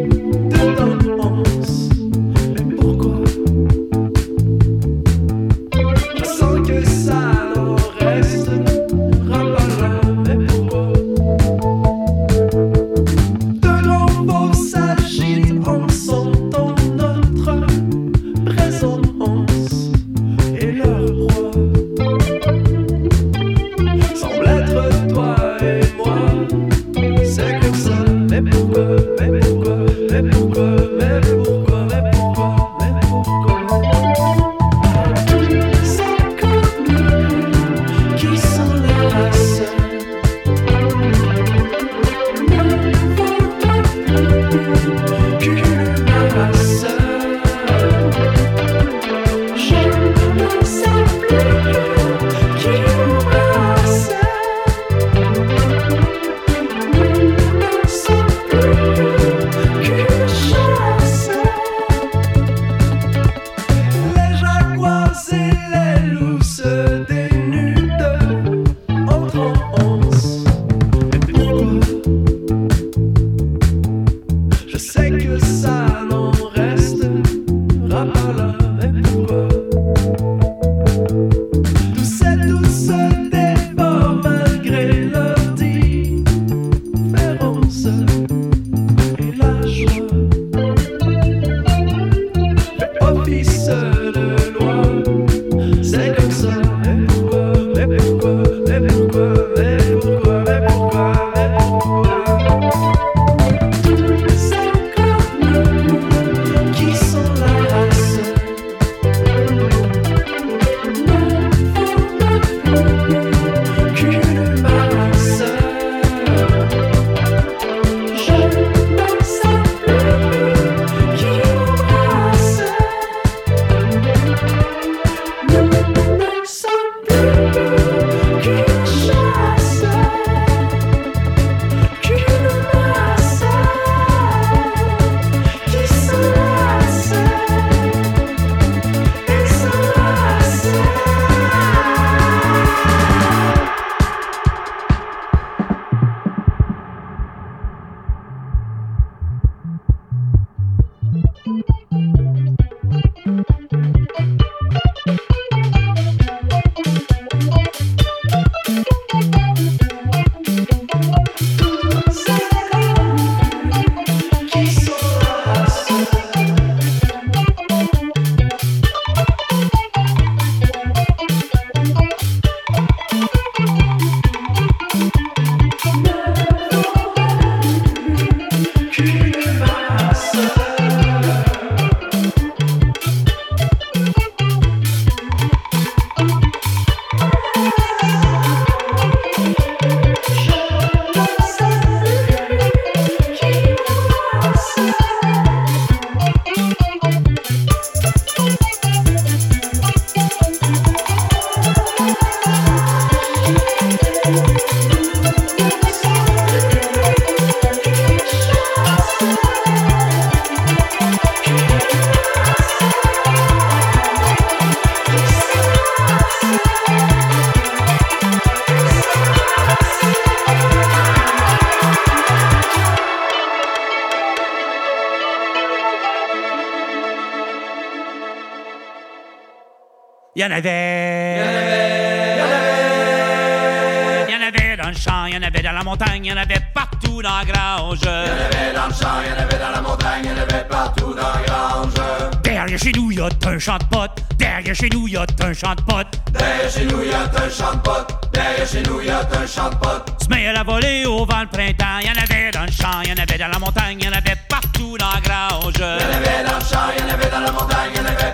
y en avait. Il y en avait dans le champ, il y en avait dans la montagne, il y en avait partout dans la grange. Il y en avait dans le champ, il y en avait dans la montagne, il y en avait partout dans la grange. Derrière chez nous, il y a un champ de potes. Derrière chez nous, il y a un champ de potes. Derrière chez nous, il y a un champ de potes. Derrière chez nous, il y a un champ de potes. Se met à la volée au vent le printemps. Il y en avait dans le champ, il y en avait dans la montagne, il y en avait partout dans la grange. Il y en avait dans le champ, il y en avait dans la montagne, il y en avait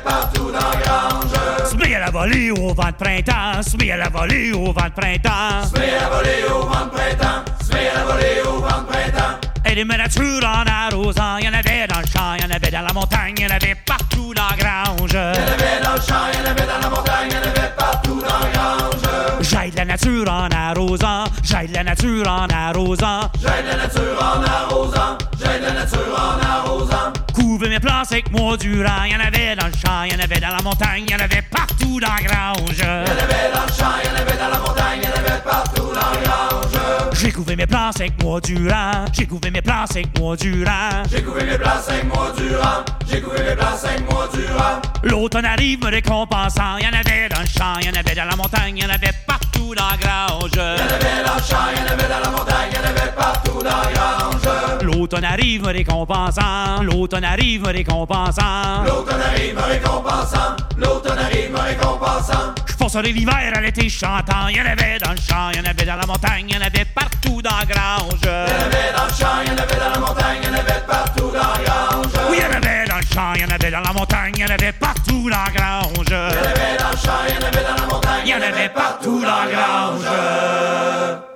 volée au vent de printemps. Se met à la volée au vent de printemps. Se met à la volée au vent de printemps. Se met à la volée au vent de printemps. Et des nature en arrosant. Il y en avait dans le champ, il y en avait dans la montagne, il y en avait partout dans la grange. Il y en avait dans le champ, il y en avait dans la montagne, il y en avait partout dans la grange. J'aide la nature en arrosant. J'aide la nature en arrosant. J'aide la nature en arrosant. J'aide la nature en arrosant. Couvre mes plants avec moi durant. Il y en avait dans le champ, il y en avait dans la montagne, il y en avait partout dans la grange. Il y en avait dans le champ, il y en avait dans la montagne, il y en avait partout dans la grange. J'ai couvé mes plants avec moi durant. J'ai couvé mes plants avec moi durant. J'ai couvé mes plants cinq mois durant. J'ai couvé mes plants cinq mois durant. L'automne arrive me récompensant. Il y en avait dans le champ, il y en avait dans la montagne, il y en avait partout dans la grange. Il y en avait dans le champ, il y en avait dans la montagne, il y en avait partout dans la grange. L'automne arrive me récompensant. L'automne arrive me récompensant. L'automne arrive me récompensant. L'automne arrive me récompensant. Je passerai l'hiver à l'été chantant. Il y en avait dans le champ, il y en avait dans la montagne, il y en avait partout dans la grange. Il y en avait dans le champ, il y en avait dans la montagne, il y en avait partout dans la grange. Oui, il y en avait dans le champ, il y en avait dans la montagne, il y en avait partout dans la grange. Il y en avait dans le champ, il y en avait dans la montagne, Il y en avait partout dans la grange.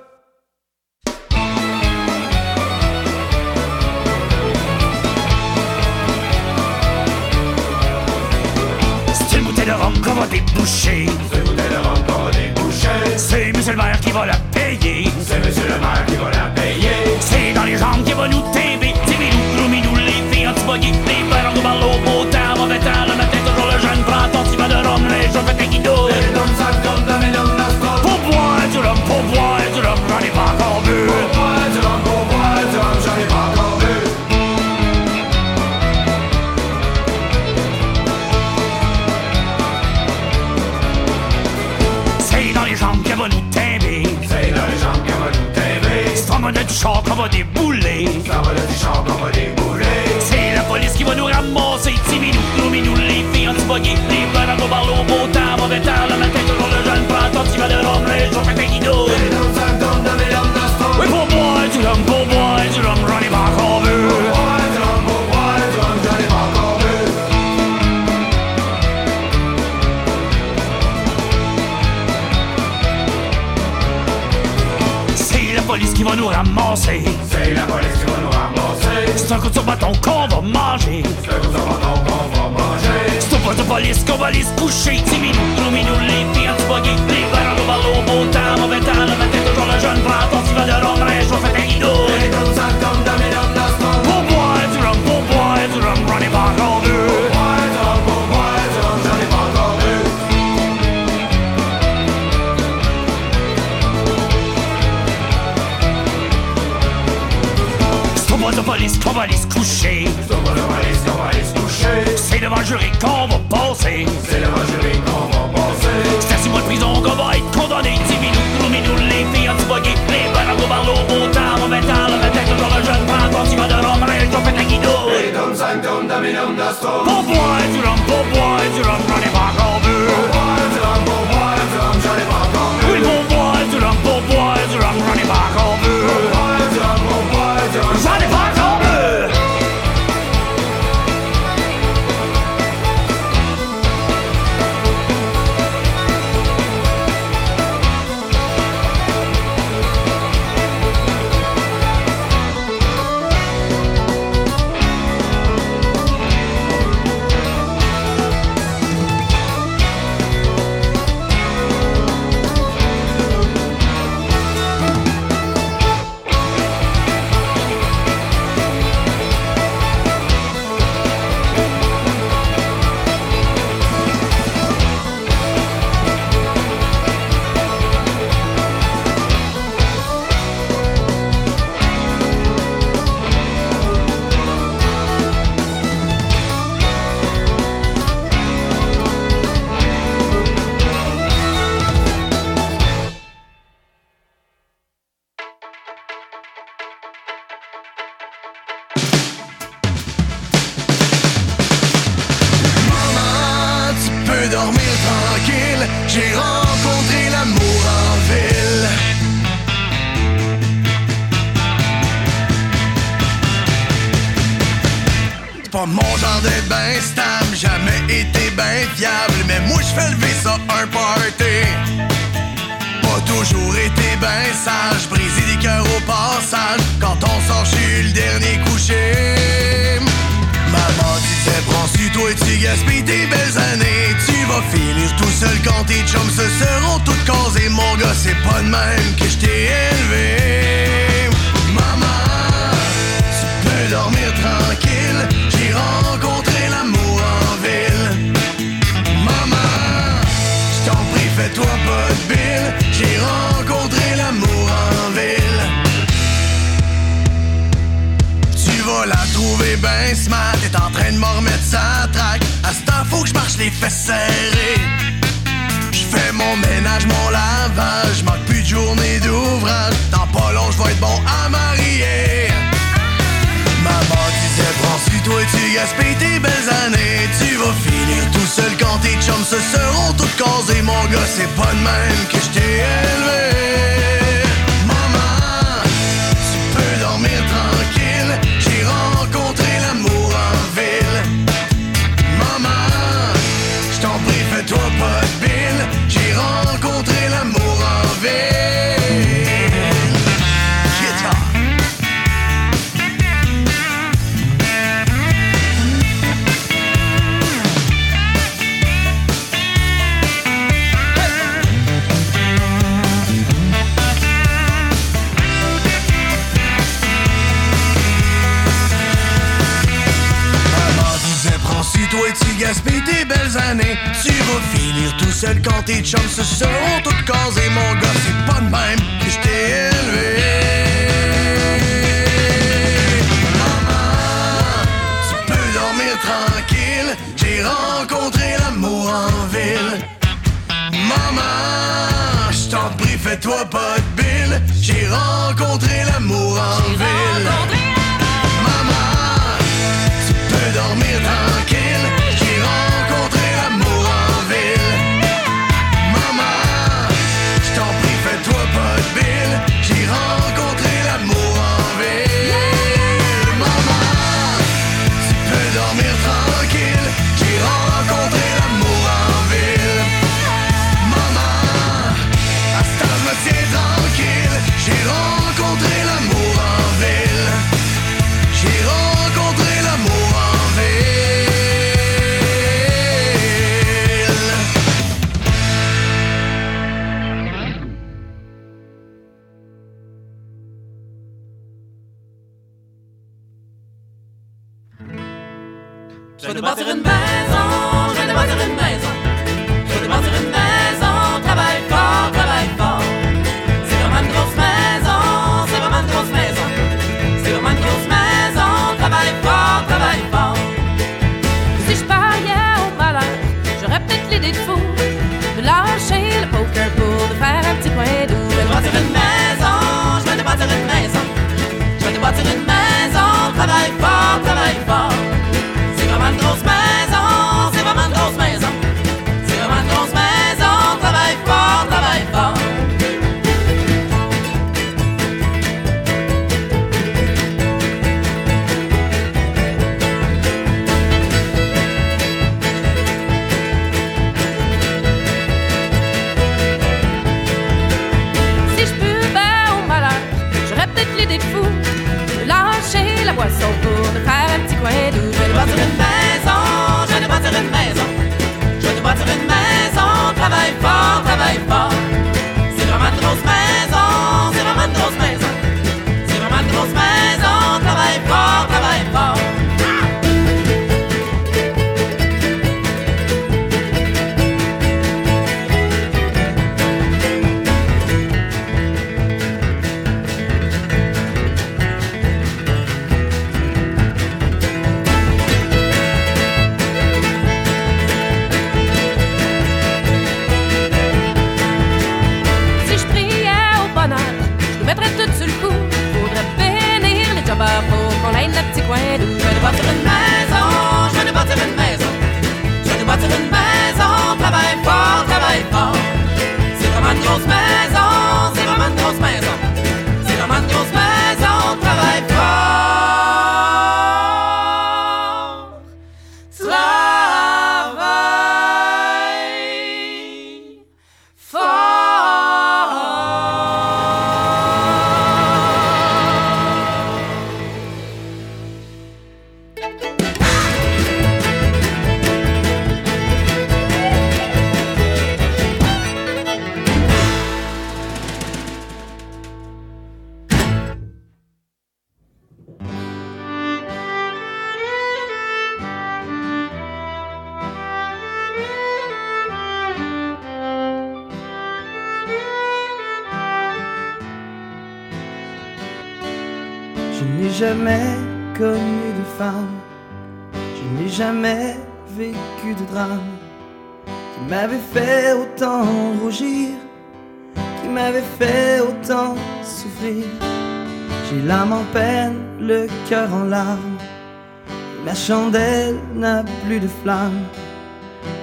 Va déboucher. C'est une bouteille de rhum qu'on va déboucher. C'est monsieur le maire qui va la payer. C'est monsieur le maire qui va la payer. C'est dans les jambes qui va nous timber. Timidou, Roumidou, les filles anti-buggy, les va débouler. Ça va champ qu'on va débouler. C'est la police qui va nous ramasser. Timidou, Roumidou, les filles anti-buggy, les parents nous parlent au beau temps, mauvais temps, le matin toujours le jeune ton petit verre de rhum, les jours Mais moi je fais lever ça un party. Pas toujours été ben sage, briser des cœurs au passage. Quand on sort, suis le dernier couché. Maman disait, prends-tu toi et tu gaspilles tes belles années? Tu vas finir tout seul quand tes chums se seront toutes causées. Mon gars, c'est pas de même que je t'ai élevé. Ben smart, t'es en train de m'en remettre sa traque. À ce temps, faut que je marche les fesses serrées. Je fais mon ménage, mon lavage, manque plus de journée d'ouvrage. Dans pas long, je vais être bon à marier. Maman disait, prends-tu toi tu gaspilles tes belles années. Tu vas finir tout seul quand tes chums se seront toutes causées. Mon gars, c'est pas de même que je t'ai élevé. Années. Tu vas finir tout seul quand tes chums se seront toutes casés Mon gars c'est pas de même que je t'ai élevé. Maman, tu peux dormir tranquille. J'ai rencontré l'amour en ville. Maman, je t'en prie fais-toi pas de bile. J'ai rencontré l'amour en ville travaille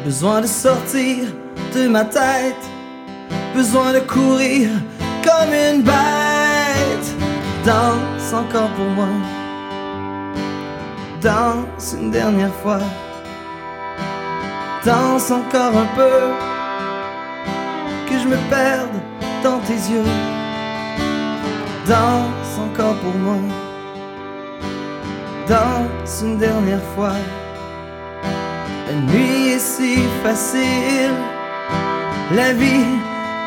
Besoin de sortir de ma tête, besoin de courir comme une bête. Danse encore pour moi, danse une dernière fois, danse encore un peu, que je me perde dans tes yeux. Danse encore pour moi, danse une dernière fois. La nuit est si facile, la vie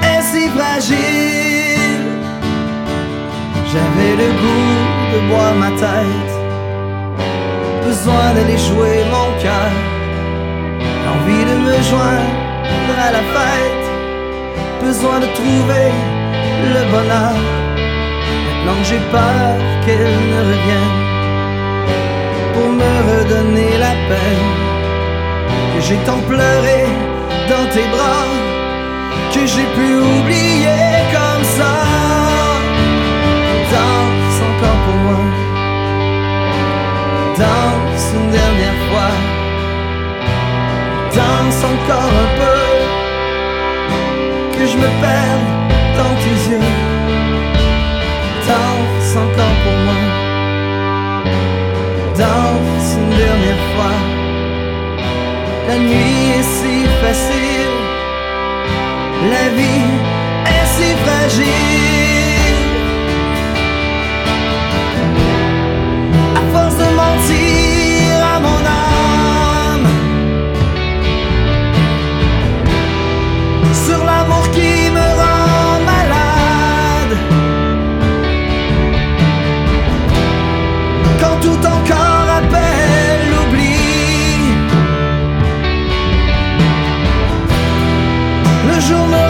est si fragile. J'avais le goût de boire ma tête, besoin d'aller jouer mon cœur, envie de me joindre à la fête, besoin de trouver le bonheur. Maintenant j'ai peur qu'elle ne revienne pour me redonner la peine que j'ai tant pleuré dans tes bras, que j'ai pu oublier comme ça. Danse encore pour moi, danse une dernière fois, danse encore un peu, que je me perde dans tes yeux. Danse encore pour moi, danse une dernière fois. La nuit est si facile, la vie est si fragile. À force de mentir à mon âme, sur l'amour qui usual.